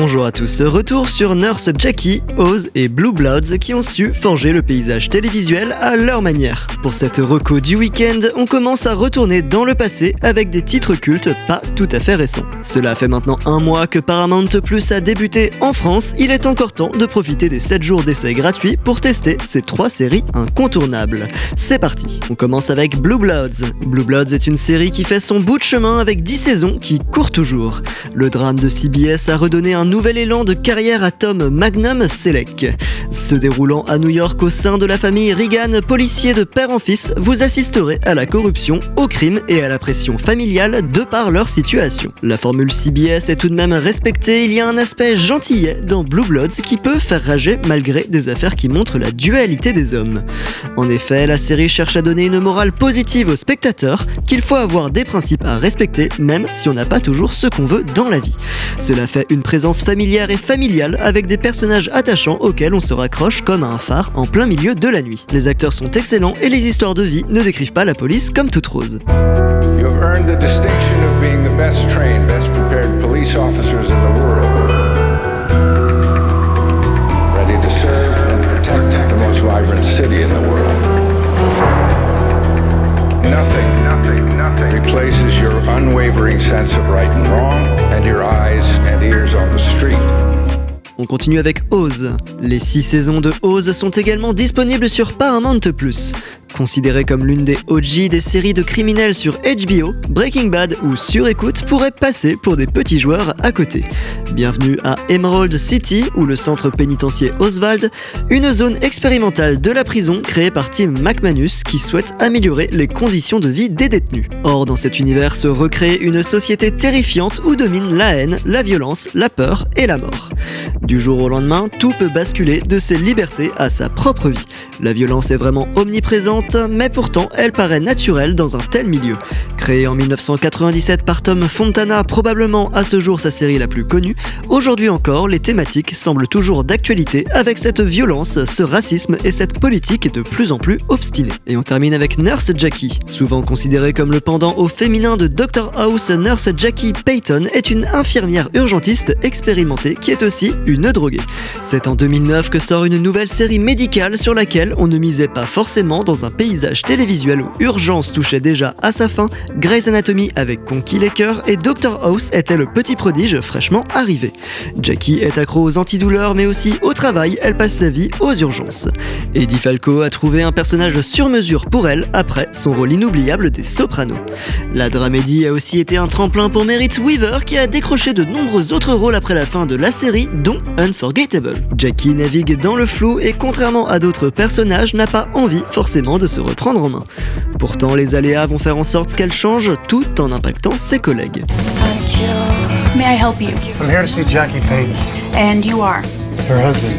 Bonjour à tous, retour sur Nurse Jackie, Oz et Blue Bloods qui ont su forger le paysage télévisuel à leur manière. Pour cette reco du week-end, on commence à retourner dans le passé avec des titres cultes pas tout à fait récents. Cela fait maintenant un mois que Paramount Plus a débuté en France, il est encore temps de profiter des 7 jours d'essai gratuits pour tester ces trois séries incontournables. C'est parti, on commence avec Blue Bloods. Blue Bloods est une série qui fait son bout de chemin avec 10 saisons qui courent toujours. Le drame de CBS a redonné un nouvel élan de carrière à Tom Magnum Selleck. Se déroulant à New York au sein de la famille Reagan, policier de père en fils, vous assisterez à la corruption, au crime et à la pression familiale de par leur situation. La formule CBS est tout de même respectée, il y a un aspect gentillet dans Blue Bloods qui peut faire rager malgré des affaires qui montrent la dualité des hommes. En effet, la série cherche à donner une morale positive aux spectateurs, qu'il faut avoir des principes à respecter même si on n'a pas toujours ce qu'on veut dans la vie. Cela fait une présence familière et familiale avec des personnages attachants auxquels on se raccroche comme à un phare en plein milieu de la nuit. Les acteurs sont excellents et les histoires de vie ne décrivent pas la police comme toute rose. Nothing, nothing, nothing replaces your unwavering sense of right and wrong and your eyes and On continue avec Oz. Les 6 saisons de Oz sont également disponibles sur Paramount+. Considéré comme l'une des OG des séries de criminels sur HBO, Breaking Bad ou Sur écoute pourraient passer pour des petits joueurs à côté. Bienvenue à Emerald City, où le centre pénitentiaire Oswald, une zone expérimentale de la prison créée par Tim McManus qui souhaite améliorer les conditions de vie des détenus. Or, dans cet univers se recrée une société terrifiante où domine la haine, la violence, la peur et la mort. Du jour au lendemain, tout peut basculer de ses libertés à sa propre vie. La violence est vraiment omniprésente, mais pourtant elle paraît naturelle dans un tel milieu. Créée en 1997 par Tom Fontana, probablement à ce jour sa série la plus connue, aujourd'hui encore les thématiques semblent toujours d'actualité avec cette violence, ce racisme et cette politique de plus en plus obstinée. Et on termine avec Nurse Jackie. Souvent considérée comme le pendant au féminin de Dr House, Nurse Jackie Payton est une infirmière urgentiste expérimentée qui est aussi une droguée. C'est en 2009 que sort une nouvelle série médicale sur laquelle on ne misait pas forcément dans un paysage télévisuel où Urgence touchait déjà à sa fin, Grey's Anatomy conquis les cœurs et Dr House était le petit prodige fraîchement arrivé. Jackie est accro aux antidouleurs mais aussi au travail, elle passe sa vie aux urgences. Eddie Falco a trouvé un personnage sur mesure pour elle après son rôle inoubliable des Sopranos. La dramédie a aussi été un tremplin pour Merritt Weaver qui a décroché de nombreux autres rôles après la fin de la série dont Unforgettable. Jackie navigue dans le flou et contrairement à d'autres personnages n'a pas envie forcément de se reprendre en main. Pourtant les aléas vont faire en sorte qu'elle change tout en impactant ses collègues. May I help you? I'm here to see Jackie Payton, And you are? her husband.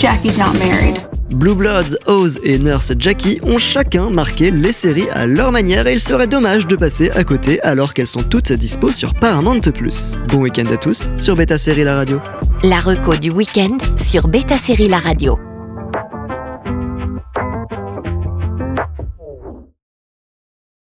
Jackie's not married. Blue Bloods, Oz et Nurse Jackie ont chacun marqué les séries à leur manière et il serait dommage de passer à côté alors qu'elles sont toutes dispo sur Paramount+. Bon week-end à tous sur Beta Série La Radio. La reco du week-end sur Beta Série La Radio.